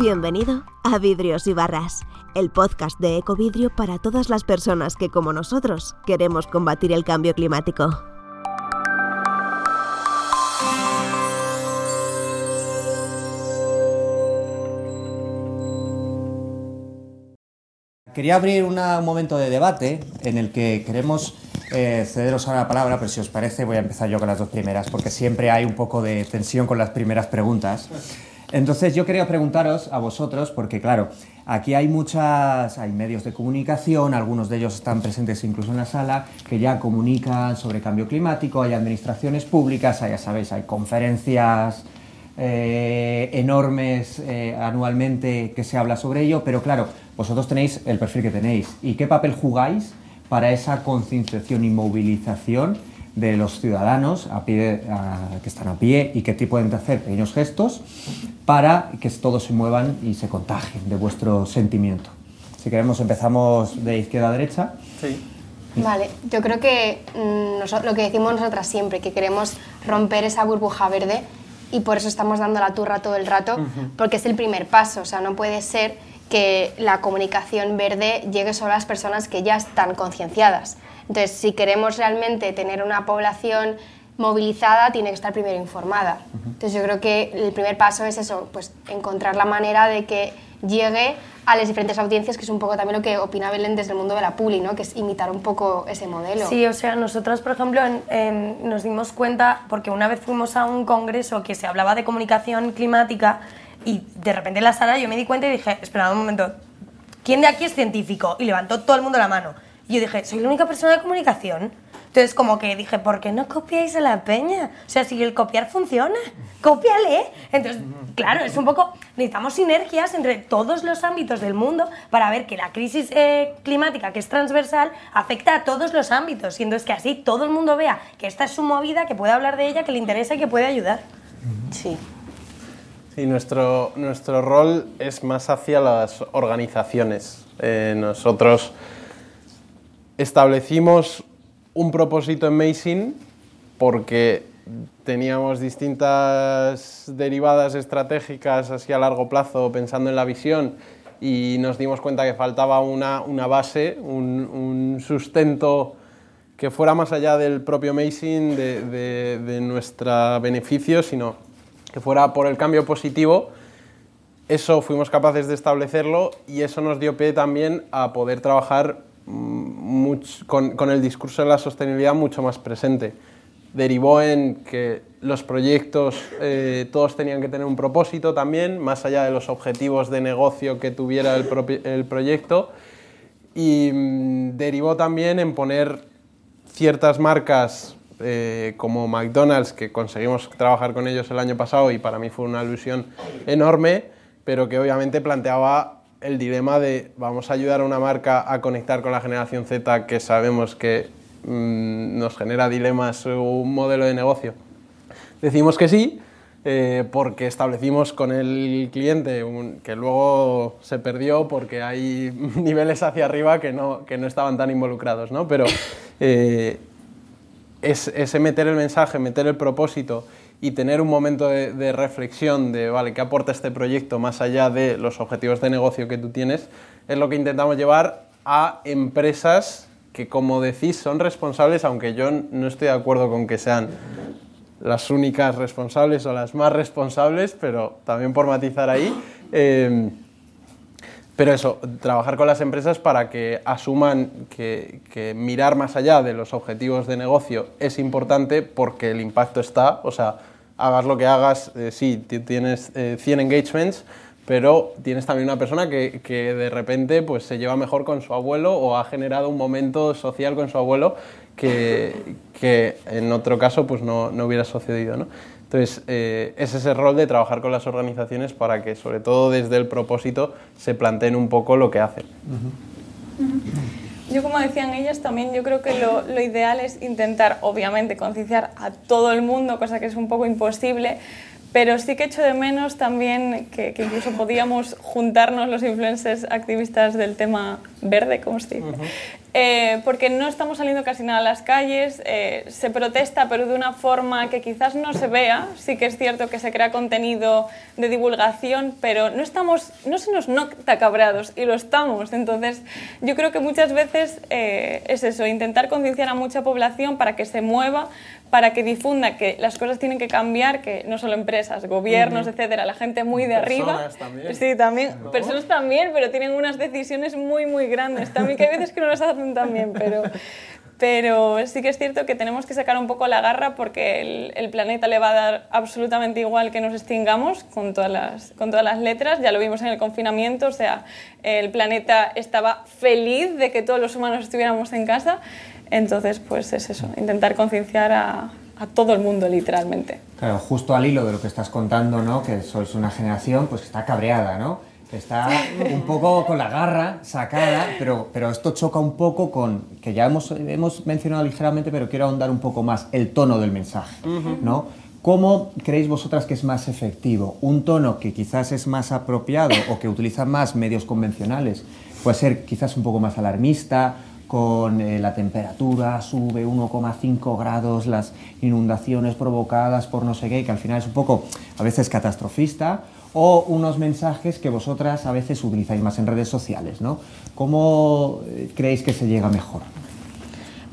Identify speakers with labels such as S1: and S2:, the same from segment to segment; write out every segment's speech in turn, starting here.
S1: Bienvenido a Vidrios y Barras, el podcast de Ecovidrio para todas las personas que, como nosotros, queremos combatir el cambio climático.
S2: Quería abrir un momento de debate en el que queremos eh, cederos ahora la palabra, pero si os parece voy a empezar yo con las dos primeras, porque siempre hay un poco de tensión con las primeras preguntas. Entonces yo quería preguntaros a vosotros, porque claro, aquí hay muchas, hay medios de comunicación, algunos de ellos están presentes incluso en la sala, que ya comunican sobre cambio climático, hay administraciones públicas, ya sabéis, hay conferencias eh, enormes eh, anualmente que se habla sobre ello, pero claro, vosotros tenéis el perfil que tenéis. ¿Y qué papel jugáis para esa concienciación y movilización de los ciudadanos a pie, que están a pie y tipo pueden hacer pequeños gestos para que todos se muevan y se contagien de vuestro sentimiento. Si queremos empezamos de izquierda a derecha.
S3: Sí. Vale, yo creo que mm, lo que decimos nosotras siempre, que queremos romper esa burbuja verde y por eso estamos dando la turra todo el rato, porque es el primer paso, o sea, no puede ser que la comunicación verde llegue solo a las personas que ya están concienciadas. Entonces, si queremos realmente tener una población movilizada, tiene que estar primero informada. Entonces, yo creo que el primer paso es eso, pues encontrar la manera de que llegue a las diferentes audiencias, que es un poco también lo que opina Belén desde el mundo de la publi, ¿no? que es imitar un poco ese modelo.
S4: Sí, o sea, nosotros, por ejemplo, nos dimos cuenta, porque una vez fuimos a un congreso que se hablaba de comunicación climática, y de repente en la sala yo me di cuenta y dije, espera un momento, ¿quién de aquí es científico? Y levantó todo el mundo la mano. Y yo dije, ¿soy la única persona de comunicación? Entonces, como que dije, ¿por qué no copiáis a la peña? O sea, si el copiar funciona, cópiale. Entonces, claro, es un poco, necesitamos sinergias entre todos los ámbitos del mundo para ver que la crisis eh, climática, que es transversal, afecta a todos los ámbitos. Y entonces que así todo el mundo vea que esta es su movida, que puede hablar de ella, que le interesa y que puede ayudar.
S3: Sí.
S5: Sí, nuestro, nuestro rol es más hacia las organizaciones. Eh, nosotros establecimos un propósito en Amazing porque teníamos distintas derivadas estratégicas así a largo plazo pensando en la visión y nos dimos cuenta que faltaba una, una base, un, sustento que fuera más allá del propio Amazing, de, de, de nuestro beneficio, sino que fuera por el cambio positivo. Eso fuimos capaces de establecerlo y eso nos dio pie también a poder trabajar mm, con, el discurso de la sostenibilidad mucho más presente. Derivó en que los proyectos eh, todos tenían que tener un propósito también, más allá de los objetivos de negocio que tuviera el, el proyecto. Y mm, derivó también en poner ciertas marcas eh, como McDonald's, que conseguimos trabajar con ellos el año pasado y para mí fue una ilusión enorme, pero que obviamente planteaba el dilema de vamos a ayudar a una marca a conectar con la generación Z que sabemos que mm, nos genera dilemas un modelo de negocio. Decimos que sí, eh, porque establecimos con el cliente que luego se perdió porque hay niveles hacia arriba que no, que no estaban tan involucrados, ¿no? Pero eh, es, ese meter el mensaje, meter el propósito y tener un momento de, reflexión de, vale, ¿qué aporta este proyecto más allá de los objetivos de negocio que tú tienes? Es lo que intentamos llevar a empresas que, como decís, son responsables, aunque yo no estoy de acuerdo con que sean las únicas responsables o las más responsables, pero también por matizar ahí. Eh, pero eso, trabajar con las empresas para que asuman que, mirar más allá de los objetivos de negocio es importante porque el impacto está, o sea, hagas lo que hagas, eh, sí, tienes 100 eh, engagements, pero tienes también una persona que, de repente pues, se lleva mejor con su abuelo o ha generado un momento social con su abuelo que, en otro caso pues, no, no hubiera sucedido. ¿no? Entonces, eh, es ese rol de trabajar con las organizaciones para que, sobre todo desde el propósito, se planteen un poco lo que hacen.
S6: Yo, como decían ellas, también yo creo que lo, lo ideal es intentar, obviamente, concienciar a todo el mundo, cosa que es un poco imposible, pero sí que echo de menos también que, incluso podíamos juntarnos los influencers activistas del tema verde, como se dice, eh, porque no estamos saliendo casi nada a las calles, eh, se protesta pero de una forma que quizás no se vea, sí que es cierto que se crea contenido de divulgación, pero no, estamos, no se nos nota cabreados y lo estamos, entonces yo creo que muchas veces eh, es eso, intentar concienciar a mucha población para que se mueva, para que difunda que las cosas tienen que cambiar, que no solo empresas, gobiernos, etcétera, la gente muy de arriba.
S5: También.
S6: Sí, también. Personas también, pero tienen unas decisiones muy, muy grandes. También que hay veces que no las hacen tan bien, pero, pero sí que es cierto que tenemos que sacar un poco la garra porque el, el, planeta le va a dar absolutamente igual que nos extingamos con todas, las, con todas las letras. Ya lo vimos en el confinamiento, o sea, el planeta estaba feliz de que todos los humanos estuviéramos en casa. Entonces, pues es eso, intentar concienciar a, a, todo el mundo, literalmente.
S2: Claro, justo al hilo de lo que estás contando, ¿no? Que sois una generación pues, que está cabreada, ¿no? Que está un poco con la garra sacada, pero, pero esto choca un poco con, que ya hemos, hemos mencionado ligeramente, pero quiero ahondar un poco más, el tono del mensaje, ¿no? ¿Cómo creéis vosotras que es más efectivo? ¿Un tono que quizás es más apropiado o que utiliza más medios convencionales? Puede ser quizás un poco más alarmista, con eh, la temperatura sube 1,5 grados, las inundaciones provocadas por no sé qué, que al final es un poco a veces catastrofista, o unos mensajes que vosotras a veces utilizáis más en redes sociales, ¿no? ¿Cómo eh, creéis que se llega mejor?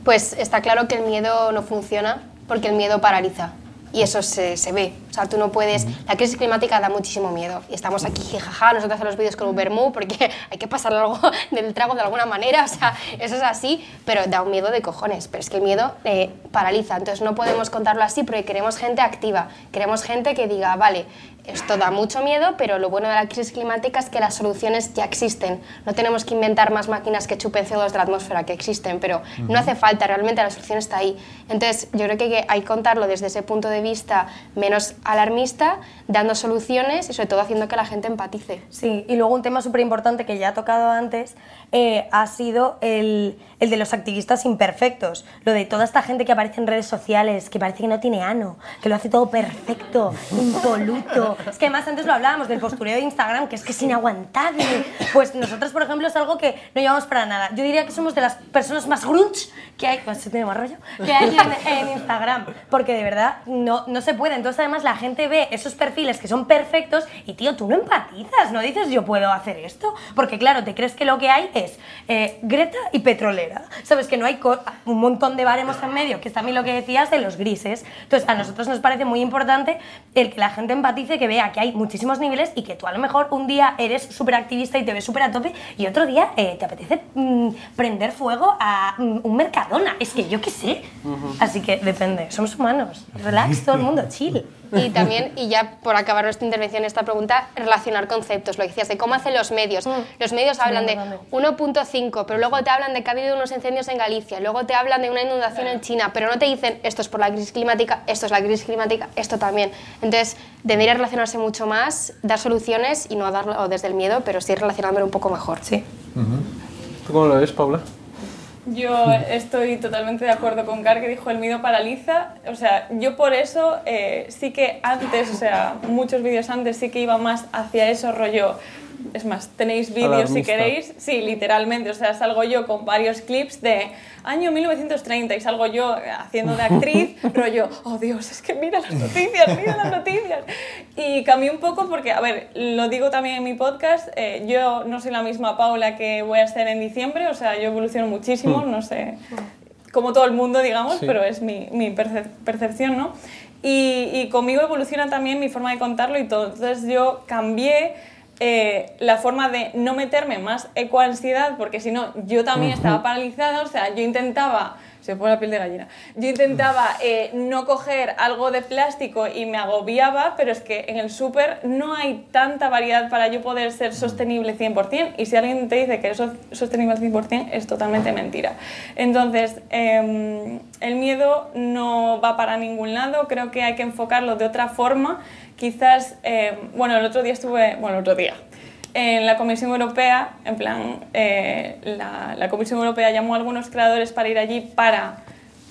S3: Pues está claro que el miedo no funciona porque el miedo paraliza y eso se, se, ve. O sea, tú no puedes... La crisis climática da muchísimo miedo y estamos aquí, jaja, nosotros hacemos los vídeos con un vermú porque hay que pasar algo del trago de alguna manera, o sea, eso es así, pero da un miedo de cojones, pero es que el miedo eh, paraliza, entonces no podemos contarlo así porque queremos gente activa, queremos gente que diga, vale, esto da mucho miedo, pero lo bueno de la crisis climática es que las soluciones ya existen. No tenemos que inventar más máquinas que chupen CO2 de la atmósfera, que existen, pero uh -huh. no hace falta, realmente la solución está ahí. Entonces, yo creo que hay que contarlo desde ese punto de vista menos alarmista, dando soluciones y sobre todo haciendo que la gente empatice.
S4: Sí, y luego un tema súper importante que ya ha tocado antes eh, ha sido el, el, de los activistas imperfectos. Lo de toda esta gente que aparece en redes sociales, que parece que no tiene ano, que lo hace todo perfecto, impoluto. Es que además antes lo hablábamos del postureo de Instagram, que es que es inaguantable. Pues nosotros, por ejemplo, es algo que no llevamos para nada. Yo diría que somos de las personas más grunge que hay, pues tiene más rollo, que hay en, en, Instagram. Porque de verdad no, no se puede. Entonces además la gente ve esos perfiles que son perfectos y tío, tú no empatizas, no dices yo puedo hacer esto. Porque claro, te crees que lo que hay es eh, Greta y petrolera. Sabes que no hay un montón de baremos en medio, que es también lo que decías de los grises. Entonces a nosotros nos parece muy importante el que la gente empatice, que vea que hay muchísimos niveles y que tú a lo mejor un día eres súper activista y te ves súper a tope y otro día eh, te apetece mmm, prender fuego a mmm, un Mercadona. Es que yo qué sé. Uh -huh. Así que depende, somos humanos. Relax, todo el mundo, chill.
S3: Y también, y ya por acabar nuestra intervención, esta pregunta, relacionar conceptos, lo que decías, de cómo hacen los medios. Mm. Los medios hablan de 1.5, pero luego te hablan de que ha habido unos incendios en Galicia, luego te hablan de una inundación en China, pero no te dicen esto es por la crisis climática, esto es la crisis climática, esto también. Entonces, debería relacionarse mucho más, dar soluciones y no darlo desde el miedo, pero sí relacionándolo un poco mejor.
S4: Sí.
S5: ¿Tú cómo lo ves, Paula?
S6: Yo estoy totalmente de acuerdo con Car que dijo el miedo paraliza. O sea, yo por eso eh, sí que antes, o sea, muchos vídeos antes sí que iba más hacia eso rollo. Es más, tenéis vídeos si queréis. Sí, literalmente. O sea, salgo yo con varios clips de año 1930 y salgo yo haciendo de actriz, rollo, oh Dios, es que mira las noticias, mira las noticias. Y cambié un poco porque, a ver, lo digo también en mi podcast, eh, yo no soy la misma Paula que voy a ser en diciembre, o sea, yo evoluciono muchísimo, no sé, como todo el mundo, digamos, sí. pero es mi, mi percep percepción, ¿no? Y, y conmigo evoluciona también mi forma de contarlo y todo. Entonces yo cambié eh, la forma de no meterme más ecoansiedad, porque si no, yo también uh -huh. estaba paralizada, o sea, yo intentaba, se pone la piel de gallina, yo intentaba eh, no coger algo de plástico y me agobiaba, pero es que en el súper no hay tanta variedad para yo poder ser sostenible 100%, y si alguien te dice que es sostenible al 100%, es totalmente mentira. Entonces, eh, el miedo no va para ningún lado, creo que hay que enfocarlo de otra forma, quizás, eh, bueno, el otro día estuve, bueno, el otro día, en la Comisión Europea, en plan, eh, la, la, Comisión Europea llamó a algunos creadores para ir allí para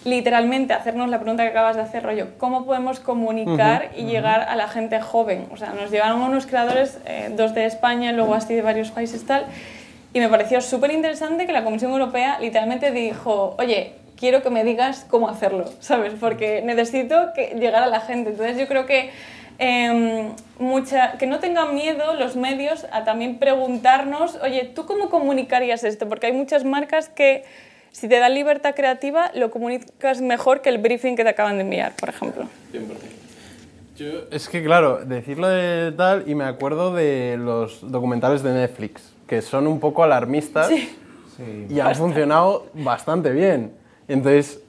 S6: literalmente hacernos la pregunta que acabas de hacer, rollo, ¿cómo podemos comunicar uh -huh, y uh -huh. llegar a la gente joven? O sea, nos llevaron unos creadores, eh, dos de España, luego así de varios países tal, Y me pareció súper interesante que la Comisión Europea literalmente dijo, oye, quiero que me digas cómo hacerlo, ¿sabes? Porque necesito que llegar a la gente. Entonces yo creo que em, mucha, que no tengan miedo los medios a también preguntarnos, oye, ¿tú cómo comunicarías esto? Porque hay muchas marcas que si te dan libertad creativa lo comunicas mejor que el briefing que te acaban de enviar, por ejemplo.
S5: 100%. es que claro, decirlo de tal y me acuerdo de los documentales de Netflix, que son un poco alarmistas y han funcionado bastante bien. Entonces,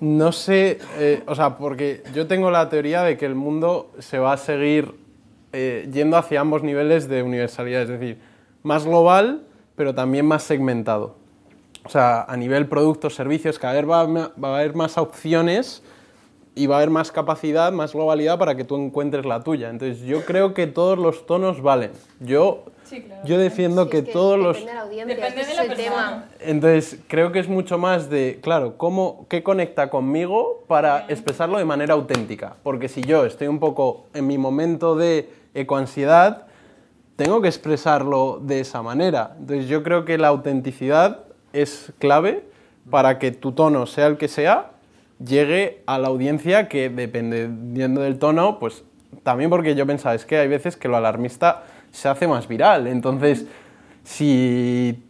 S5: no sé, eh, o sea, porque yo tengo la teoría de que el mundo se va a seguir eh, yendo hacia ambos niveles de universalidad, es decir, más global, pero también más segmentado. O sea, a nivel productos, servicios, cada vez va, va a haber más opciones y va a haber más capacidad, más globalidad para que tú encuentres la tuya. Entonces, yo creo que todos los tonos valen. Yo yo defiendo que, todos los...
S6: Depende de la persona.
S5: Entonces, creo que es mucho más de, claro, cómo, qué conecta conmigo para expresarlo de manera auténtica. Porque si yo estoy un poco en mi momento de ecoansiedad, tengo que expresarlo de esa manera. Entonces, yo creo que la autenticidad es clave para que tu tono, sea el que sea, llegue a la audiencia que, dependiendo del tono, pues también porque yo pensaba, es que hay veces que lo alarmista se hace más viral. Entonces, si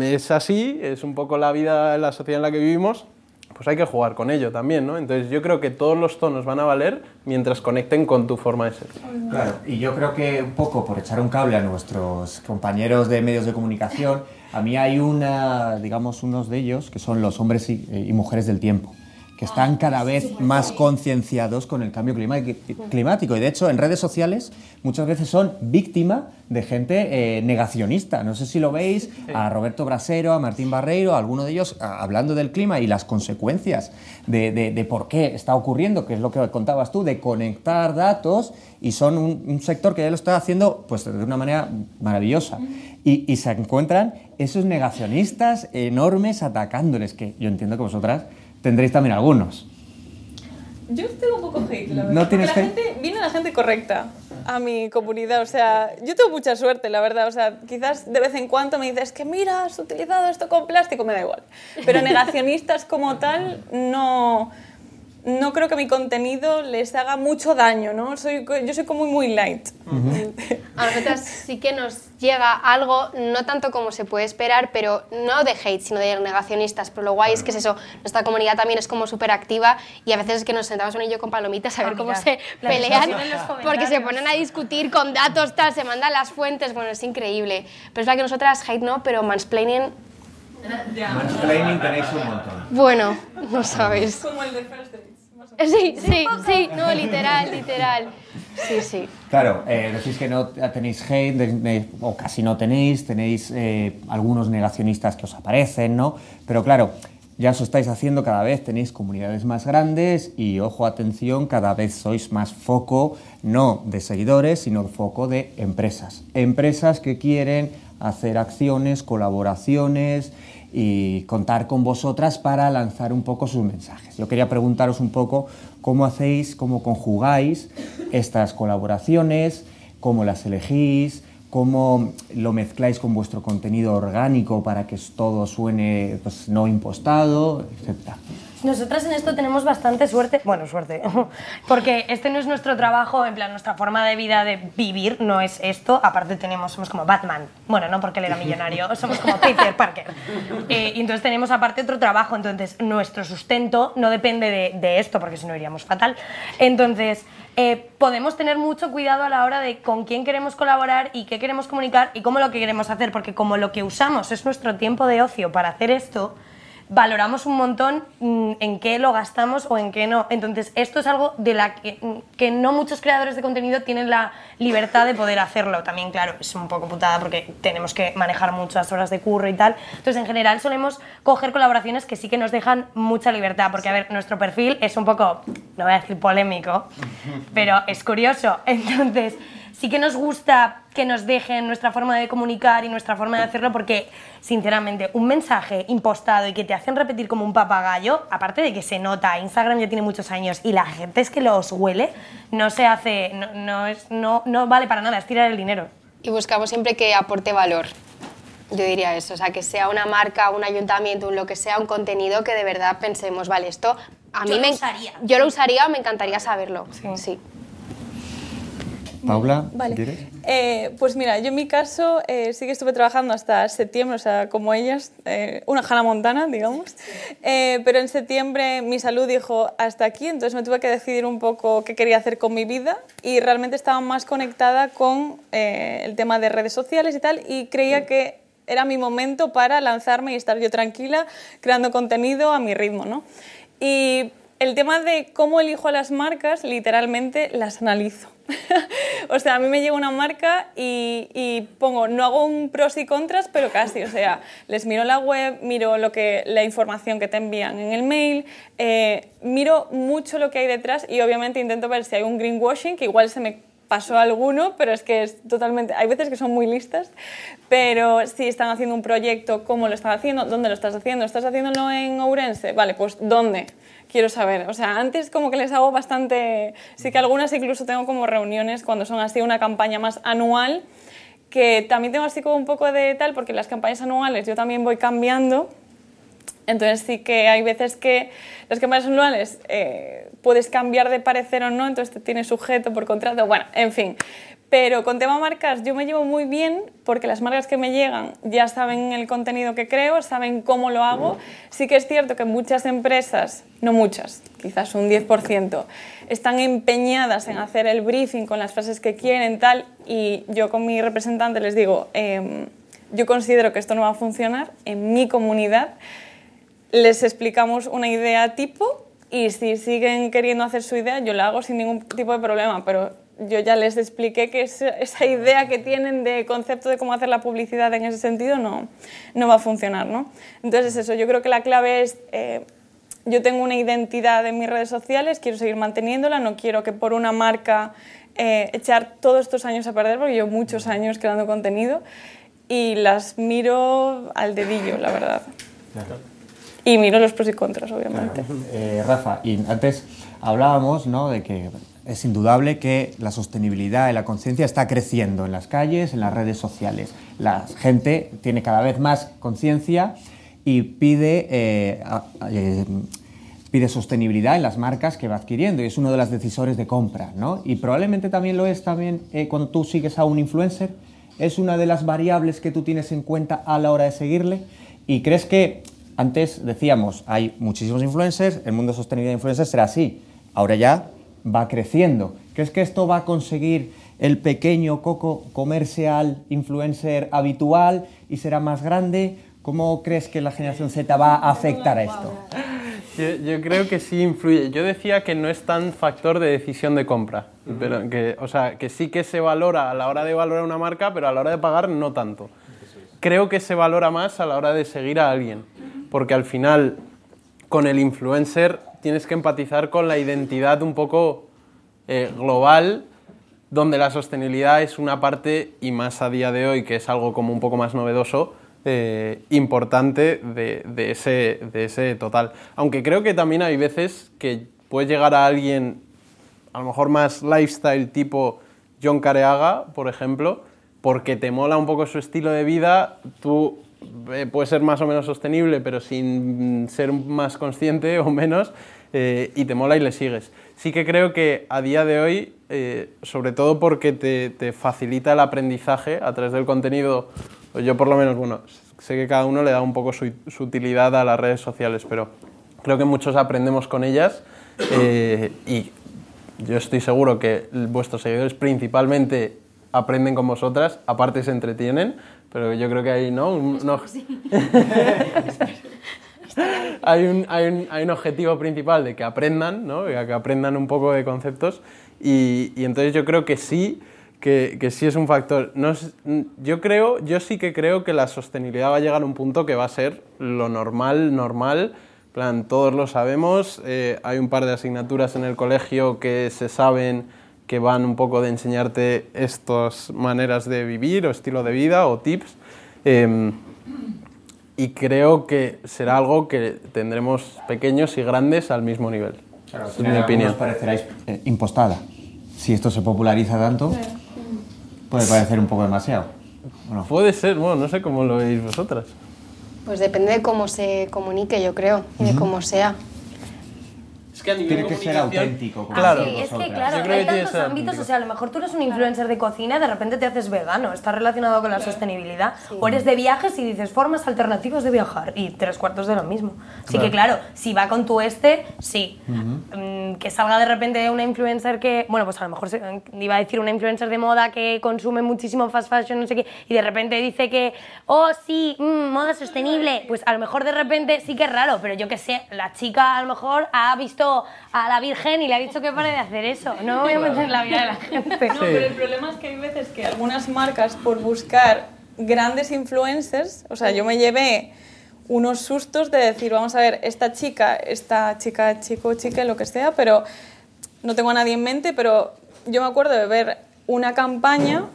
S5: es así, es un poco la vida, la sociedad en la que vivimos, pues hay que jugar con ello también, ¿no? Entonces yo creo que todos los tonos van a valer mientras conecten con tu forma de ser.
S2: Claro, y yo creo que un poco por echar un cable a nuestros compañeros de medios de comunicación, a mí hay una, digamos, unos de ellos que son los hombres y mujeres del tiempo que están cada vez más concienciados con el cambio climático. Y de hecho, en redes sociales muchas veces son víctima de gente eh, negacionista. No sé si lo veis, a Roberto Brasero, a Martín Barreiro, a alguno de ellos hablando del clima y las consecuencias de, por qué está ocurriendo, que es lo que contabas tú, de conectar datos, y son un, sector que ya lo está haciendo pues, de una manera maravillosa. Y, y se encuentran esos negacionistas enormes atacándoles, que yo entiendo que vosotras tendréis también algunos.
S6: Yo tengo un poco hate, la verdad.
S2: ¿No tienes
S6: la gente, viene la gente correcta a mi comunidad. O sea, yo tengo mucha suerte, la verdad. O sea, quizás de vez en cuando me dices que mira, has utilizado esto con plástico, me da igual. Pero negacionistas como tal, no no creo que mi contenido les haga mucho daño, ¿no? Soy, yo soy como muy, light.
S3: A nosotras sí que nos llega algo, no tanto como se puede esperar, pero no de hate, sino de negacionistas. Pero lo guay es que es eso, nuestra comunidad también es como súper activa y a veces es que nos sentamos un y yo con palomitas a ver ah, cómo se pelean, porque se ponen a discutir con datos, tal, se mandan las fuentes, bueno, es increíble. Pero es verdad que nosotras hate no, pero mansplaining
S2: Mansplaining tenéis un montón.
S3: Bueno, no sabes.
S6: Como el de First
S3: Sí, sí, sí, no, literal, literal. Sí, sí.
S2: Claro, eh, decís que no tenéis hate, o casi no tenéis, tenéis eh, algunos negacionistas que os aparecen, ¿no? Pero claro, ya os estáis haciendo cada vez, tenéis comunidades más grandes y, ojo, atención, cada vez sois más foco, no de seguidores, sino foco de empresas. Empresas que quieren hacer acciones, colaboraciones, y contar con vosotras para lanzar un poco sus mensajes. Yo quería preguntaros un poco cómo hacéis, cómo conjugáis estas colaboraciones, cómo las elegís, cómo lo mezcláis con vuestro contenido orgánico para que todo suene pues, no impostado, etc.
S4: Nosotras en esto tenemos bastante suerte, bueno, suerte, porque este no es nuestro trabajo, en plan, nuestra forma de vida de vivir no es esto, aparte tenemos, somos como Batman, bueno, no porque él era millonario, somos como Peter Parker, eh, y entonces tenemos aparte otro trabajo, entonces nuestro sustento no depende de, esto, porque si no iríamos fatal, entonces eh, podemos tener mucho cuidado a la hora de con quién queremos colaborar y qué queremos comunicar y cómo lo que queremos hacer, porque como lo que usamos es nuestro tiempo de ocio para hacer esto, valoramos un montón mm, en qué lo gastamos o en qué no. Entonces, esto es algo de la que, mm, que, no muchos creadores de contenido tienen la libertad de poder hacerlo. También, claro, es un poco putada porque tenemos que manejar muchas horas de curro y tal. Entonces, en general, solemos coger colaboraciones que sí que nos dejan mucha libertad, porque, a ver, nuestro perfil es un poco, no voy a decir polémico, pero es curioso. Entonces, sí que nos gusta que nos dejen nuestra forma de comunicar y nuestra forma de hacerlo porque, sinceramente, un mensaje impostado y que te hacen repetir como un papagayo, aparte de que se nota, Instagram ya tiene muchos años y la gente es que los huele, no se hace, no, es, no, no vale para nada, es tirar el dinero.
S3: Y buscamos siempre que aporte valor. Yo diría eso, o sea, que sea una marca, un ayuntamiento, un lo que sea, un contenido que de verdad pensemos, vale, esto a
S4: Yo
S3: mí
S4: lo
S3: me
S4: usaría.
S3: Yo lo usaría, me encantaría saberlo. Sí.
S2: Paula,
S6: Vale.
S2: ¿quieres?
S6: Eh, pues mira, yo en mi caso eh, sí que estuve trabajando hasta septiembre, o sea, como ellas, eh, una Hannah Montana, digamos. Eh, pero en septiembre mi salud dijo hasta aquí, entonces me tuve que decidir un poco qué quería hacer con mi vida y realmente estaba más conectada con el tema de redes sociales y tal y creía que era mi momento para lanzarme y estar yo tranquila creando contenido a mi ritmo, ¿no? Y el tema de cómo elijo a las marcas, literalmente las analizo. o sea, a mí me llega una marca y, pongo, no hago un pros y contras, pero casi, o sea, les miro la web, miro lo que, la información que te envían en el mail, eh, miro mucho lo que hay detrás y obviamente intento ver si hay un greenwashing, que igual se me pasó alguno, pero es que es totalmente, hay veces que son muy listas, pero si están haciendo un proyecto, cómo lo están haciendo, dónde lo estás haciendo, estás haciéndolo en Ourense, vale, pues dónde, quiero saber, o sea, antes como que les hago bastante, sí que algunas incluso tengo como reuniones cuando son así una campaña más anual, que también tengo así como un poco de tal, porque las campañas anuales yo también voy cambiando, entonces sí que hay veces que las campañas anuales eh, puedes cambiar de parecer o no, entonces te tienes sujeto por contrato, bueno, en fin. Pero con tema marcas yo me llevo muy bien porque las marcas que me llegan ya saben el contenido que creo, saben cómo lo hago. Sí que es cierto que muchas empresas, no muchas, quizás un 10%, están empeñadas en hacer el briefing con las frases que quieren tal y yo con mi representante les digo, em, yo considero que esto no va a funcionar en mi comunidad les explicamos una idea tipo y si siguen queriendo hacer su idea, yo la hago sin ningún tipo de problema, pero yo ya les expliqué que esa, idea que tienen de concepto de cómo hacer la publicidad en ese sentido no, no va a funcionar, ¿no? Entonces eso, yo creo que la clave es... eh, yo tengo una identidad en mis redes sociales, quiero seguir manteniéndola, no quiero que por una marca eh, echar todos estos años a perder, porque llevo muchos años creando contenido y las miro al dedillo, la verdad. Y miro los pros y contras, obviamente.
S2: Eh, Rafa, y antes hablábamos ¿no? de que es indudable que la sostenibilidad y la conciencia está creciendo en las calles, en las redes sociales. La gente tiene cada vez más conciencia y pide, eh, eh, pide sostenibilidad en las marcas que va adquiriendo y es uno de los decisores de compra. ¿no? Y probablemente también lo es también eh, cuando tú sigues a un influencer. Es una de las variables que tú tienes en cuenta a la hora de seguirle. ¿Y crees que antes decíamos, hay muchísimos influencers, el mundo de sostenibilidad de influencers será así, ahora ya va creciendo. ¿Crees que esto va a conseguir el pequeño coco comercial influencer habitual y será más grande? ¿Cómo crees que la generación Z va a afectar a esto?
S5: Yo, yo creo que sí influye. Yo decía que no es tan factor de decisión de compra. pero que, o sea, que sí que se valora a la hora de valorar una marca, pero a la hora de pagar no tanto. Creo que se valora más a la hora de seguir a alguien. Porque al final, con el influencer, tienes que empatizar con la identidad un poco eh, global, donde la sostenibilidad es una parte, y más a día de hoy, que es algo como un poco más novedoso, eh, importante de, de ese, de ese total. Aunque creo que también hay veces que puede llegar a alguien, a lo mejor más lifestyle tipo John Careaga, por ejemplo, porque te mola un poco su estilo de vida, tú eh, puedes ser más o menos sostenible, pero sin ser más consciente o menos, eh, y te mola y le sigues. Sí que creo que a día de hoy, eh, sobre todo porque te, facilita el aprendizaje a través del contenido, yo por lo menos, bueno, sé que cada uno le da un poco su, su utilidad a las redes sociales, pero creo que muchos aprendemos con ellas y yo estoy seguro que vuestros seguidores principalmente aprenden con vosotras, aparte se entretienen, pero yo creo que hay, ¿no? Un- no- hay, un, hay, un, hay un objetivo principal de que aprendan, ¿no? Que aprendan un poco de conceptos y, y entonces yo creo que sí, que, que sí es un factor. No es- yo creo, yo sí que creo que la sostenibilidad va a llegar a un punto que va a ser lo normal, normal. Plan, todos lo sabemos, eh, hay un par de asignaturas en el colegio que se saben que van un poco de enseñarte estas maneras de vivir o estilo de vida o tips. Em, y creo que será algo que tendremos pequeños y grandes al mismo nivel. es mi opinión.
S2: Os pareceráis eh, impostada. Si esto se populariza tanto, puede parecer un poco demasiado.
S5: Puede ser, bueno, no sé cómo lo veis vosotras.
S3: Pues depende de cómo se comunique, yo creo, y de cómo sea.
S5: Es que a
S2: Tiene que ser auténtico. como
S5: Claro.
S4: Sí, es que claro, hay tantos ámbitos,
S5: auténtico.
S4: o sea, a lo mejor tú eres un influencer de cocina y de repente te haces vegano, está relacionado con la sostenibilidad. O eres de viajes y dices formas alternativas de viajar y tres cuartos de lo mismo. Así que claro, si va con tu este, sí. Mm, que salga de repente una influencer que, bueno, pues a lo mejor se- iba a decir una influencer de moda que consume muchísimo fast fashion, no sé qué, y de repente dice que, oh sí, mm, moda sostenible, pues a lo mejor de repente sí que es raro, pero yo que sé, la chica a lo mejor ha visto a la Virgen y le ha dicho que pare de hacer eso. No me voy a meter en la vida de la gente.
S6: No, pero el problema es que hay veces que algunas marcas, por buscar grandes influencers, o sea, yo me llevé unos sustos de decir, vamos a ver, esta chica, esta chica, chico, chica, lo que sea, pero no tengo a nadie en mente, pero yo me acuerdo de ver una campaña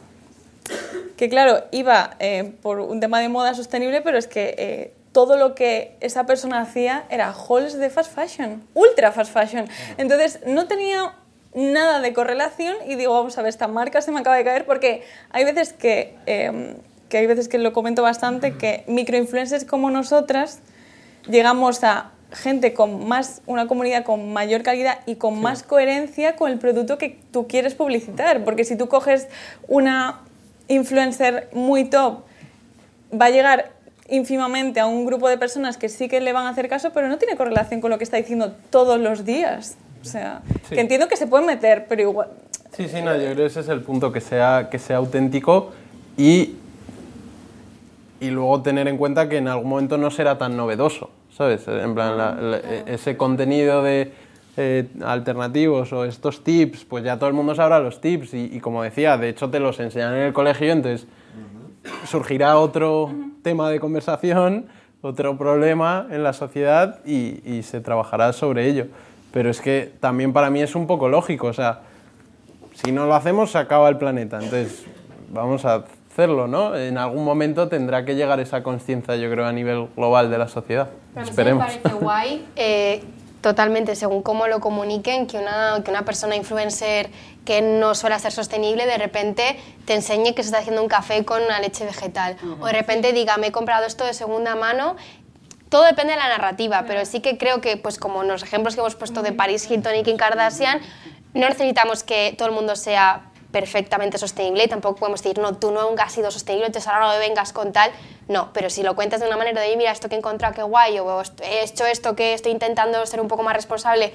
S6: que, claro, iba eh, por un tema de moda sostenible, pero es que eh, todo lo que esa persona hacía era hauls de fast fashion, ultra fast fashion. Entonces, no tenía nada de correlación y digo, vamos a ver, esta marca se me acaba de caer porque hay veces que, eh, que hay veces que lo comento bastante, que microinfluencers como nosotras llegamos a gente con más, una comunidad con mayor calidad y con más coherencia con el producto que tú quieres publicitar. Porque si tú coges una influencer muy top, va a llegar ínfimamente a un grupo de personas que sí que le van a hacer caso, pero no tiene correlación con lo que está diciendo todos los días. O sea,
S5: Sí.
S6: que entiendo que se puede meter, pero igual...
S5: Sí, sí, no, yo creo que ese es el punto, que sea, que sea auténtico y, y luego tener en cuenta que en algún momento no será tan novedoso, ¿sabes? En plan, la- la- ese contenido de eh, alternativos o estos tips, pues ya todo el mundo sabrá los tips y, y como decía, de hecho te los enseñan en el colegio, entonces surgirá otro tema de conversación, otro problema en la sociedad y, y se trabajará sobre ello. Pero es que también para mí es un poco lógico, o sea, si no lo hacemos se acaba el planeta, entonces vamos a hacerlo, ¿no? En algún momento tendrá que llegar esa conciencia, yo creo, a nivel global de la sociedad.
S3: Pero
S5: Esperemos.
S3: me parece guay, eh, totalmente, según cómo lo comuniquen, que una, que una persona influencer que no suele ser sostenible de repente te enseñe que se está haciendo un café con una leche vegetal. O de repente diga, me he comprado esto de segunda mano. Todo depende de la narrativa, pero sí que creo que, pues como en los ejemplos que hemos puesto de Paris Hilton y Kim Kardashian, no necesitamos que todo el mundo sea perfectamente sostenible y tampoco podemos decir, no, tú nunca has sido sostenible, entonces ahora no me vengas con tal. No, pero si lo cuentas de una manera de, "Oye, mira, esto que he encontrado, qué guay, o "Est- he hecho esto que estoy intentando ser un poco más responsable,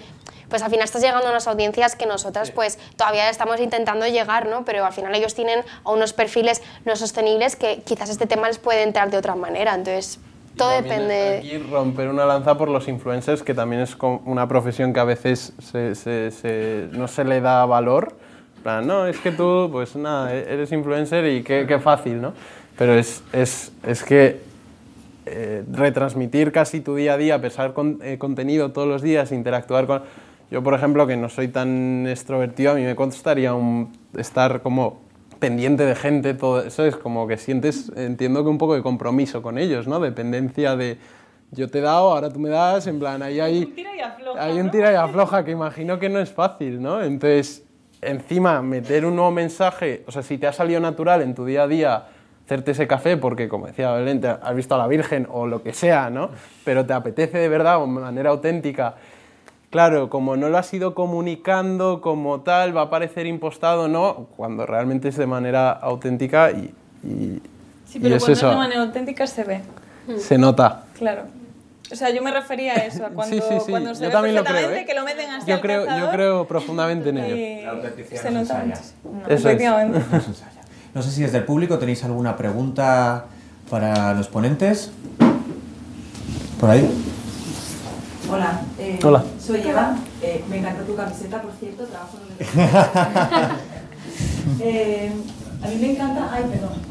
S3: pues al final estás llegando a unas audiencias que nosotras pues todavía estamos intentando llegar, ¿no? Pero al final ellos tienen a unos perfiles no sostenibles que quizás este tema les puede entrar de otra manera, entonces todo depende...
S5: Aquí romper una lanza por los influencers, que también es una profesión que a veces se- se- se- no se le da valor. Plan, no, es que tú, pues nada, e- eres influencer y qué, qué fácil, ¿no? Pero es, es, es que eh, retransmitir casi tu día a día, pesar con, eh, contenido todos los días, interactuar con... Yo, por ejemplo, que no soy tan extrovertido, a mí me costaría un, estar como pendiente de gente, todo eso es como que sientes, entiendo que un poco de compromiso con ellos, ¿no? Dependencia de yo te he dado, ahora tú me das, en plan, ahí hay,
S6: Un tira y afloja,
S5: hay un tira y afloja que imagino que no es fácil, ¿no? Entonces, encima, meter un nuevo mensaje, o sea, si te ha salido natural en tu día a día hacerte ese café porque, como decía Belén, te has visto a la Virgen o lo que sea, ¿no? Pero te apetece de verdad o de manera auténtica. Claro, como no lo has ido comunicando como tal, va a parecer impostado, ¿no? Cuando realmente es de manera auténtica y, y,
S6: Sí,
S5: y
S6: pero
S5: es
S6: cuando es de manera auténtica se ve,
S5: se nota.
S6: claro. O sea, yo me refería a eso, a cuando,
S5: sí, sí, sí.
S6: cuando se
S5: Yo
S6: ve
S5: también lo creo,
S6: perfectamente
S5: ¿eh?
S6: que lo meten así
S5: Yo
S6: al
S5: creo, yo
S6: cazador
S5: creo profundamente en ello.
S2: La autenticidad
S6: se
S2: no
S6: nota mucho.
S5: Eso es.
S6: Efectivamente.
S2: No. No sé si desde el público tenéis alguna pregunta para los ponentes. Por ahí.
S7: Hola, eh,
S5: Hola.
S7: soy Eva. Eh, me encanta tu camiseta, por cierto, trabajo en el eh, A mí me encanta. Ay, perdón.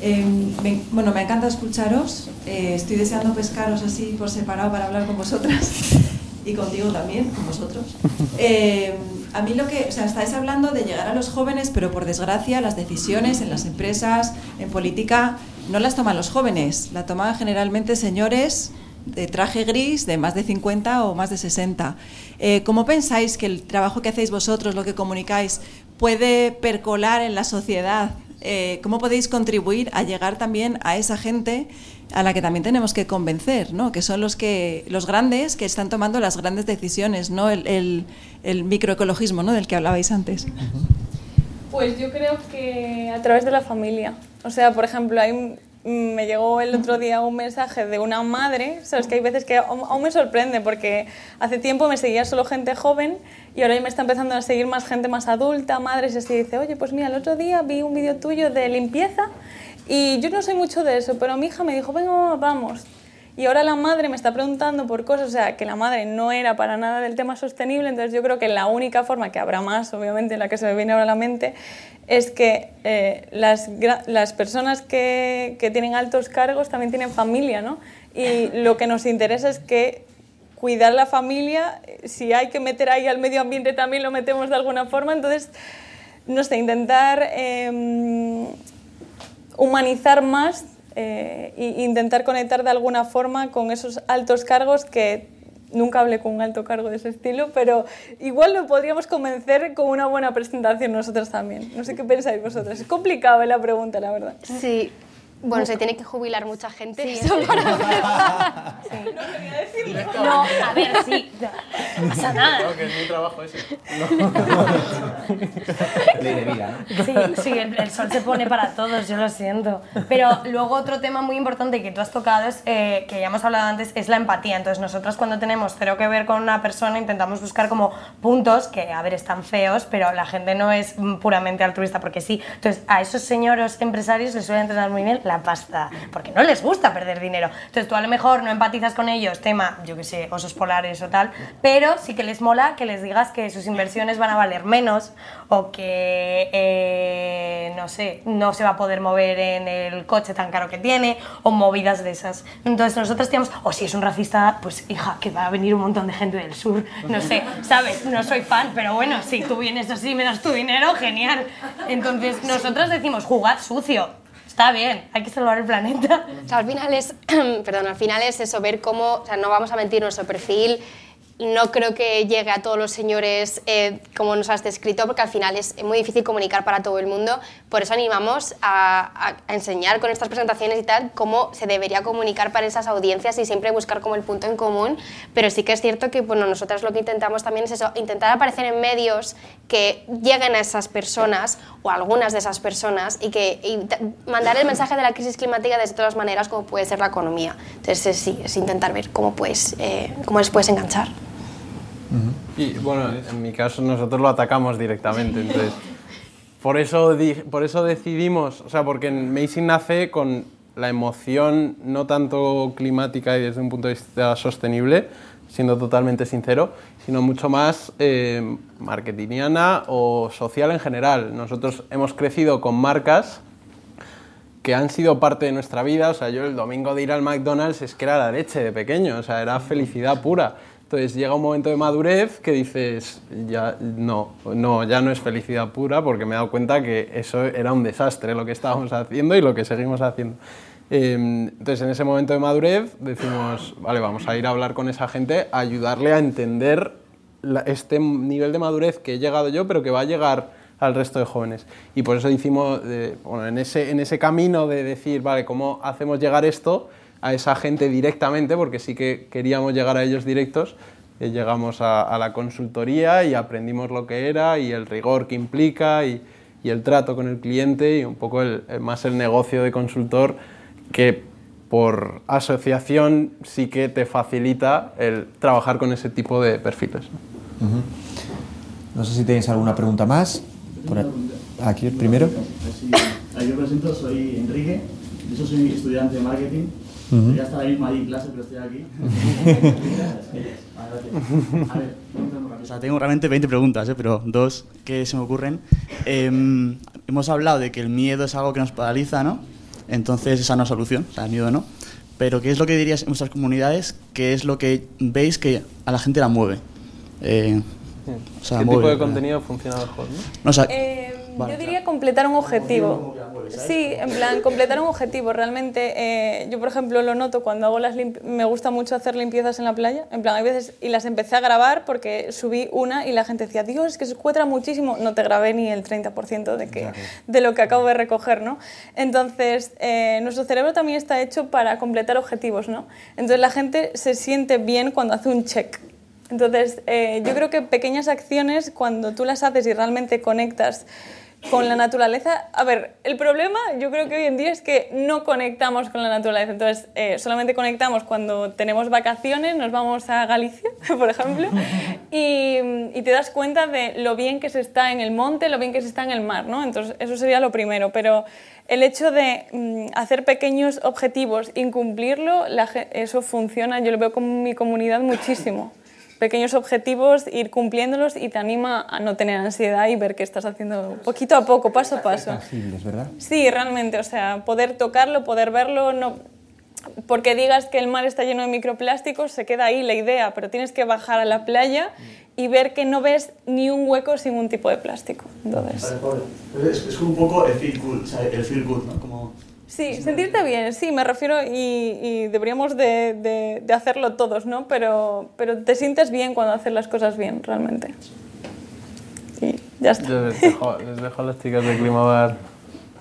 S7: Eh, me- bueno, me encanta escucharos. eh, estoy deseando pescaros así por separado para hablar con vosotras y contigo también, con vosotros. Eh, a mí lo que, estáis hablando de llegar a los jóvenes, pero por desgracia las decisiones en las empresas, en política, no las toman los jóvenes, la toman generalmente señores de traje gris de más de 50 o más de 60. Eh, ¿Cómo pensáis que el trabajo que hacéis vosotros, lo que comunicáis, puede percolar en la sociedad eh, cómo podéis contribuir a llegar también a esa gente a la que también tenemos que convencer, ¿no? que son los, que, los grandes que están tomando las grandes decisiones, ¿no? el, el, microecologismo ¿no? del que hablabais antes.
S6: Pues yo creo que a través de la familia. O sea, por ejemplo, hay, me llegó el otro día un mensaje de una madre, sabes que hay veces que aún me sorprende porque hace tiempo me seguía solo gente joven y ahora me está empezando a seguir más gente más adulta, madres y así dice, oye, pues mira, el otro día vi un vídeo tuyo de limpieza y yo no sé mucho de eso, pero mi hija me dijo, venga, vamos. Y ahora la madre me está preguntando por cosas, o sea, que la madre no era para nada del tema sostenible, entonces yo creo que la única forma, que habrá más, obviamente, la que se me viene ahora a la mente, es que eh, las, las, personas que, que, tienen altos cargos también tienen familia, ¿no? Y lo que nos interesa es que cuidar la familia, si hay que meter ahí al medio ambiente también lo metemos de alguna forma, entonces, no sé, intentar eh, humanizar más eh, e intentar conectar de alguna forma con esos altos cargos que nunca hablé con un alto cargo de ese estilo, pero igual lo podríamos convencer con una buena presentación nosotros también. No sé qué pensáis vosotros. Es complicado la pregunta, la verdad.
S3: Sí, bueno, se tiene que jubilar mucha gente. Sí,
S6: eso para sí. No quería decirlo.
S4: No, a ver, sí. No pasa nada.
S5: No, que es mi trabajo ese.
S2: Ley de vida,
S4: ¿no? Sí, sí el, el, sol se pone para todos, yo lo siento. Pero luego otro tema muy importante que tú has tocado es, eh, que ya hemos hablado antes, es la empatía. Entonces nosotros cuando tenemos cero que ver con una persona intentamos buscar como puntos que, a ver, están feos, pero la gente no es puramente altruista porque sí. Entonces a esos señores empresarios les suele entrenar muy bien la pasta, porque no les gusta perder dinero. Entonces tú a lo mejor no empatizas con ellos, tema, yo que sé, osos polares o tal, pero sí que les mola que les digas que sus inversiones van a valer menos o que, eh, no sé, no se va a poder mover en el coche tan caro que tiene o movidas de esas. Entonces nosotros decíamos, o si es un racista, pues hija, que va a venir un montón de gente del sur, no sé, ¿sabes? No soy fan, pero bueno, si tú vienes así y me das tu dinero, genial. Entonces nosotros decimos, jugad sucio, está bien, hay que salvar el planeta.
S3: O sea, al final es, perdón, al final es eso, ver cómo, o sea, no vamos a mentir nuestro perfil, no creo que llegue a todos los señores eh, como nos has descrito, porque al final es muy difícil comunicar para todo el mundo. Por eso animamos a, enseñar con estas presentaciones y tal cómo se debería comunicar para esas audiencias y siempre buscar como el punto en común. Pero sí que es cierto que bueno, nosotros lo que intentamos también es eso, intentar aparecer en medios que lleguen a esas personas o a algunas de esas personas y que y mandar el mensaje de la crisis climática de todas maneras como puede ser la economía. Entonces sí, es intentar ver cómo, puedes, eh, cómo les puedes enganchar.
S5: Y bueno, en mi caso nosotros lo atacamos directamente, entonces por eso, por eso decidimos, o sea, porque Amazing nace con la emoción no tanto climática y desde un punto de vista sostenible, siendo totalmente sincero, sino mucho más eh, marketingiana o social en general. Nosotros hemos crecido con marcas que han sido parte de nuestra vida, o sea, yo el domingo de ir al McDonald's es que era la leche de pequeño, o sea, era felicidad pura. Entonces llega un momento de madurez que dices, ya no, no, ya no es felicidad pura porque me he dado cuenta que eso era un desastre lo que estábamos haciendo y lo que seguimos haciendo. Eh, entonces en ese momento de madurez decimos, vale, vamos a ir a hablar con esa gente, a ayudarle a entender este nivel de madurez que he llegado yo, pero que va a llegar al resto de jóvenes. Y por eso hicimos, eh, bueno, en ese, en ese camino de decir, vale, ¿cómo hacemos llegar esto? A esa gente directamente, porque sí que queríamos llegar a ellos directos, eh, llegamos a, a, la consultoría y aprendimos lo que era y el rigor que implica y, y el trato con el cliente y un poco el, más el negocio de consultor que por asociación sí que te facilita el trabajar con ese tipo de perfiles.
S2: Uh -huh. No sé si tenéis alguna pregunta más. Por aquí el primero.
S8: Sí, yo presento, soy Enrique, yo soy estudiante de marketing Uh -huh. Ya está ahí misma ahí en clase, pero estoy aquí. A ver,
S9: o sea, tengo realmente 20 preguntas, ¿eh? pero dos que se me ocurren. Eh, hemos hablado de que el miedo es algo que nos paraliza, ¿no? Entonces esa no es solución, o sea, el miedo no. Pero ¿qué es lo que dirías en vuestras comunidades? ¿Qué es lo que veis que a la gente la mueve? Eh,
S5: o sea, ¿Qué mueve, tipo de contenido funciona mejor? ¿no?
S9: no o sea,
S6: vale, yo diría completar un objetivo. Sí, en plan, completar un objetivo. Realmente, eh, yo por ejemplo lo noto cuando hago las me gusta mucho hacer limpiezas en la playa. En plan, hay veces, y las empecé a grabar porque subí una y la gente decía, Dios, es que se encuentra muchísimo. No te grabé ni el 30% de, que, de lo que acabo de recoger, ¿no? Entonces, eh, nuestro cerebro también está hecho para completar objetivos, ¿no? Entonces la gente se siente bien cuando hace un check. Entonces, eh, yo creo que pequeñas acciones, cuando tú las haces y realmente conectas con la naturaleza. A ver, el problema yo creo que hoy en día es que no conectamos con la naturaleza. Entonces, eh, solamente conectamos cuando tenemos vacaciones, nos vamos a Galicia, por ejemplo, y, te das cuenta de lo bien que se está en el monte, lo bien que se está en el mar, ¿no? Entonces, eso sería lo primero. Pero el hecho de mm, hacer pequeños objetivos, incumplirlo, eso funciona. Yo lo veo con mi comunidad muchísimo pequeños objetivos, ir cumpliéndolos y te anima a no tener ansiedad y ver qué estás haciendo poquito a poco, paso a paso.
S2: Tangibles, ¿verdad?
S6: Sí, realmente, o sea, poder tocarlo, poder verlo, no porque digas que el mar está lleno de microplásticos, se queda ahí la idea, pero tienes que bajar a la playa y ver que no ves ni un hueco sin un tipo de plástico. Entonces...
S8: Es, es un poco el feel good, o sea, el feel good, ¿no? Como
S6: Sí, sentirte bien, sí, me refiero y, deberíamos de, de, hacerlo todos, ¿no? Pero, pero te sientes bien cuando haces las cosas bien, realmente. Y ya está.
S5: les dejo, les dejo a las chicas de Climabar.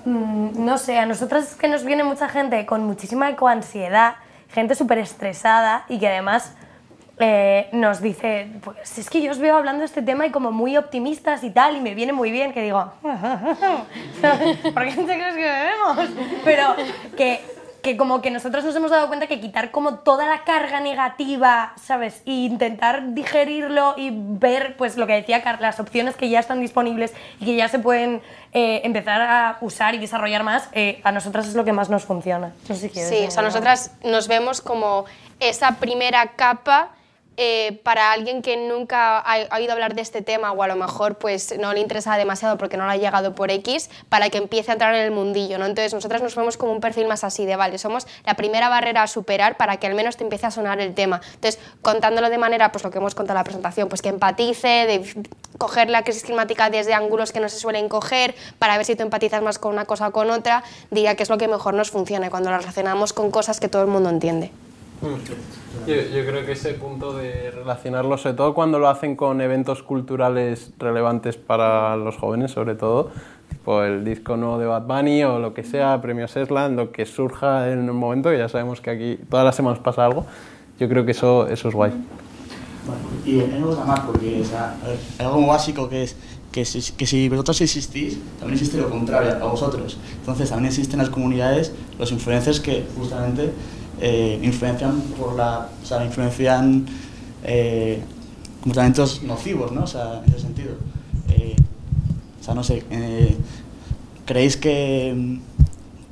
S4: Mm, no sé, a nosotras es que nos viene mucha gente con muchísima ecoansiedad, gente súper estresada y que además eh, nos dice, pues es que yo os veo hablando de este tema y como muy optimistas y tal, y me viene muy bien que digo, ¿por qué te crees que bebemos? Pero que, que como que nosotros nos hemos dado cuenta que quitar como toda la carga negativa, ¿sabes? E intentar digerirlo y ver, pues lo que decía Carla, las opciones que ya están disponibles y que ya se pueden eh, empezar a usar y desarrollar más, eh, a nosotras es lo que más nos funciona.
S3: sí, o sea, nosotras nos vemos como esa primera capa eh, para alguien que nunca ha, oído hablar de este tema o a lo mejor pues no le interesa demasiado porque no le ha llegado por X, para que empiece a entrar en el mundillo, ¿no? Entonces nosotras nos vemos como un perfil más así de, vale, somos la primera barrera a superar para que al menos te empiece a sonar el tema. Entonces, contándolo de manera, pues lo que hemos contado en la presentación, pues que empatice, de coger la crisis climática desde ángulos que no se suelen coger, para ver si tú empatizas más con una cosa o con otra, diría que es lo que mejor nos funciona cuando lo relacionamos con cosas que todo el mundo entiende.
S5: Yo, yo, creo que ese punto de relacionarlo, sobre todo cuando lo hacen con eventos culturales relevantes para los jóvenes, sobre todo, tipo el disco nuevo de Bad Bunny o lo que sea, Premios Esland, lo que surja en un momento, que ya sabemos que aquí todas las semanas pasa algo, yo creo que eso, eso es guay.
S8: Bueno, y en algo más, porque o sea,
S9: hay algo básico que es que si, que si vosotros existís, también existe lo contrario a vosotros. Entonces también existen las comunidades, los influencers que justamente eh, influencian por la, o sea, influencian eh, comportamientos nocivos, ¿no? O sea, en ese sentido. Eh, o sea, no sé, eh, ¿creéis que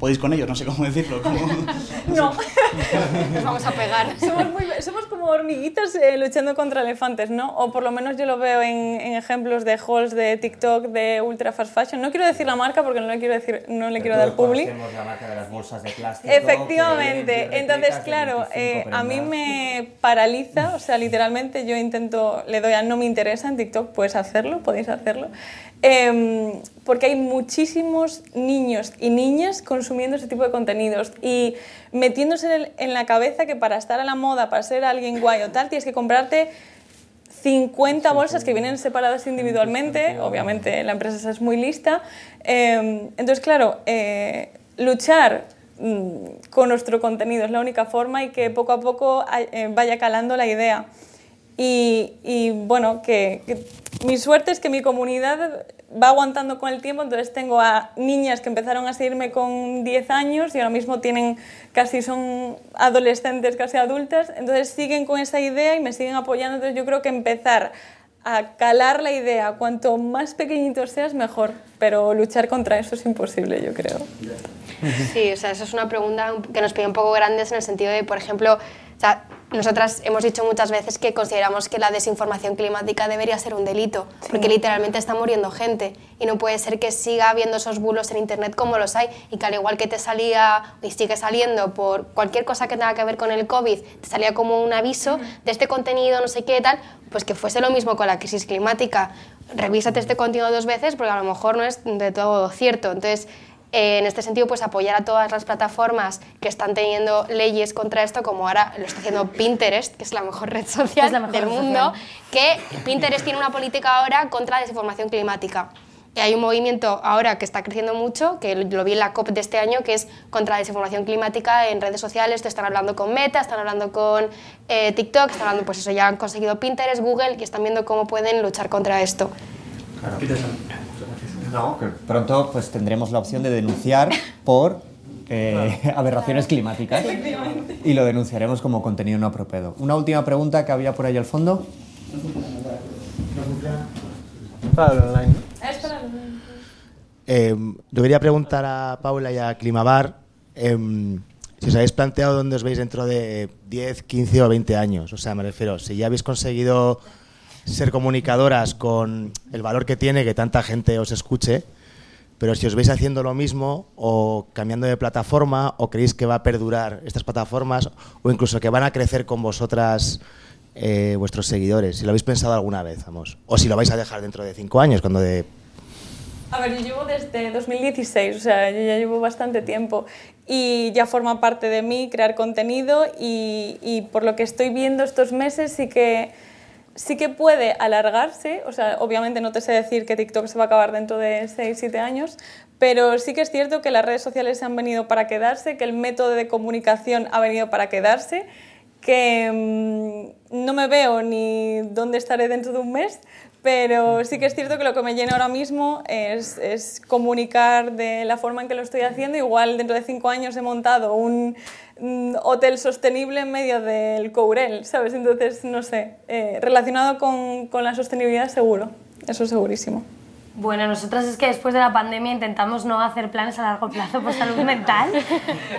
S9: podéis con ellos, no sé cómo decirlo.
S6: no,
S3: nos vamos a pegar.
S6: Somos, muy, somos como hormiguitas eh, luchando contra elefantes, ¿no? O por lo menos yo lo veo en, ejemplos de halls de TikTok de ultra fast fashion. No quiero decir la marca porque no le quiero, decir, no le quiero dar public.
S2: la marca de las bolsas de plástico.
S6: Efectivamente. Entonces, claro, eh, a mí me paraliza, o sea, literalmente yo intento, le doy a no me interesa en TikTok, puedes hacerlo, podéis hacerlo. Em, porque hay muchísimos niños y niñas consumiendo ese tipo de contenidos y metiéndose en, la cabeza que para estar a la moda, para ser alguien guay o tal, tienes que comprarte 50 bolsas que vienen separadas individualmente, obviamente la empresa es muy lista. Em, entonces, claro, eh, luchar mm, con nuestro contenido es la única forma y que poco a poco eh, vaya calando la idea. Y, bueno, que, mi suerte es que mi comunidad va aguantando con el tiempo, entonces tengo a niñas que empezaron a seguirme con 10 años y ahora mismo tienen casi son adolescentes, casi adultas, entonces siguen con esa idea y me siguen apoyando, entonces yo creo que empezar a calar la idea, cuanto más pequeñito seas, mejor, pero luchar contra eso es imposible, yo creo.
S3: Sí, o sea, eso es una pregunta que nos pide un poco grandes en el sentido de, por ejemplo, o sea, nosotras hemos dicho muchas veces que consideramos que la desinformación climática debería ser un delito, porque literalmente está muriendo gente y no puede ser que siga habiendo esos bulos en Internet como los hay y que al igual que te salía y sigue saliendo por cualquier cosa que tenga que ver con el COVID, te salía como un aviso de este contenido, no sé qué tal, pues que fuese lo mismo con la crisis climática. Revísate este contenido dos veces porque a lo mejor no es de todo cierto. Entonces, eh, en este sentido, pues apoyar a todas las plataformas que están teniendo leyes contra esto, como ahora lo está haciendo Pinterest, que es la mejor red social
S4: mejor
S3: del mundo,
S4: social.
S3: que Pinterest tiene una política ahora contra la desinformación climática. Y hay un movimiento ahora que está creciendo mucho, que lo vi en la COP de este año, que es contra la desinformación climática en redes sociales. Te están hablando con Meta, están hablando con eh, TikTok, están hablando, pues eso, ya han conseguido Pinterest, Google, y están viendo cómo pueden luchar contra esto.
S2: No, que pronto pues tendremos la opción de denunciar por eh, aberraciones climáticas. Y lo denunciaremos como contenido no apropiado. Una última pregunta que había por ahí al fondo.
S10: Eh, yo quería preguntar a Paula y a Climabar em, si os habéis planteado dónde os veis dentro de 10, 15 o 20 años. O sea, me refiero, si ya habéis conseguido ser comunicadoras con el valor que tiene que tanta gente os escuche, pero si os veis haciendo lo mismo o cambiando de plataforma o creéis que va a perdurar estas plataformas o incluso que van a crecer con vosotras eh, vuestros seguidores, si lo habéis pensado alguna vez, vamos. O si lo vais a dejar dentro de 5 años, cuando de
S6: A ver, yo llevo desde 2016, o sea, yo ya llevo bastante tiempo y ya forma parte de mí crear contenido y, y por lo que estoy viendo estos meses sí que, sí que puede alargarse, o sea, obviamente no te sé decir que TikTok se va a acabar dentro de 6, 7 años, pero sí que es cierto que las redes sociales han venido para quedarse, que el método de comunicación ha venido para quedarse, que mm, no me veo ni dónde estaré dentro de un mes, pero sí que es cierto que lo que me llena ahora mismo es, es comunicar de la forma en que lo estoy haciendo. Igual dentro de cinco años he montado un mm, hotel sostenible en medio del Courel, ¿sabes? Entonces, no sé, eh, relacionado con, con la sostenibilidad seguro, eso segurísimo.
S4: Bueno, nosotras es que después de la pandemia intentamos no hahacer planes a largo plazo por salud mental.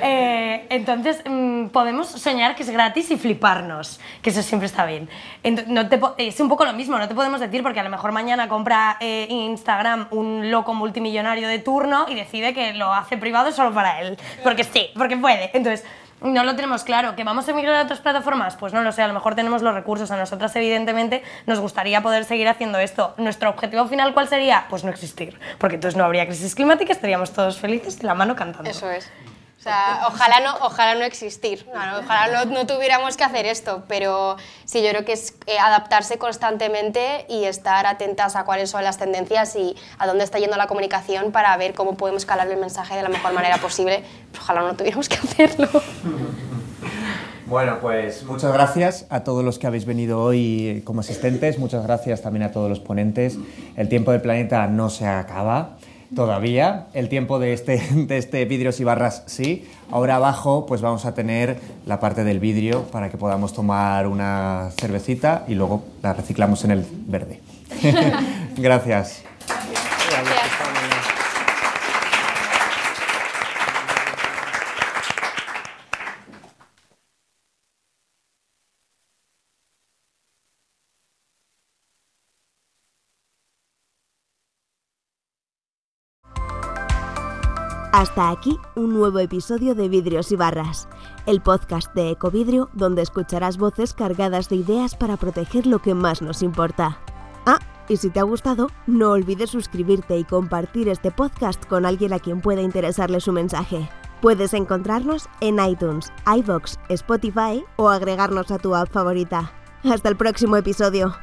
S4: Eh, entonces, mm, podemos soñar que es gratis y fliparnos, que eso siempre está bien. Ent- no te es un poco lo mismo, no te podemos decir porque a lo mejor mañana compra eh, Instagram un loco multimillonario de turno y decide que lo hace privado solo para él. Porque sí, porque puede. Entonces, no lo tenemos claro. ¿Que vamos a emigrar a otras plataformas? Pues no lo sé, a lo mejor tenemos los recursos. A nosotras, evidentemente, nos gustaría poder seguir haciendo esto. ¿Nuestro objetivo final cuál sería? Pues no existir. Porque entonces no habría crisis climática, estaríamos todos felices de la mano cantando.
S3: Eso es. O sea, ojalá no, ojalá no existir, ojalá no, no tuviéramos que hacer esto, pero sí, yo creo que es eh, adaptarse constantemente y estar atentas a cuáles son las tendencias y a dónde está yendo la comunicación para ver cómo podemos calar el mensaje de la mejor manera posible. Pero ojalá no tuviéramos que hacerlo.
S2: Bueno, pues muchas gracias a todos los que habéis venido hoy como asistentes, muchas gracias también a todos los ponentes. El tiempo del planeta no se acaba todavía, el tiempo de este, de este vidrios y barras sí. Ahora abajo pues vamos a tener la parte del vidrio para que podamos tomar una cervecita y luego la reciclamos en el verde. gracias.
S1: Hasta aquí un nuevo episodio de Vidrios y Barras, el podcast de Ecovidrio donde escucharás voces cargadas de ideas para proteger lo que más nos importa. Ah, y si te ha gustado, no olvides suscribirte y compartir este podcast con alguien a quien pueda interesarle su mensaje. Puedes encontrarnos en iTunes, iVoox, Spotify o agregarnos a tu app favorita. Hasta el próximo episodio.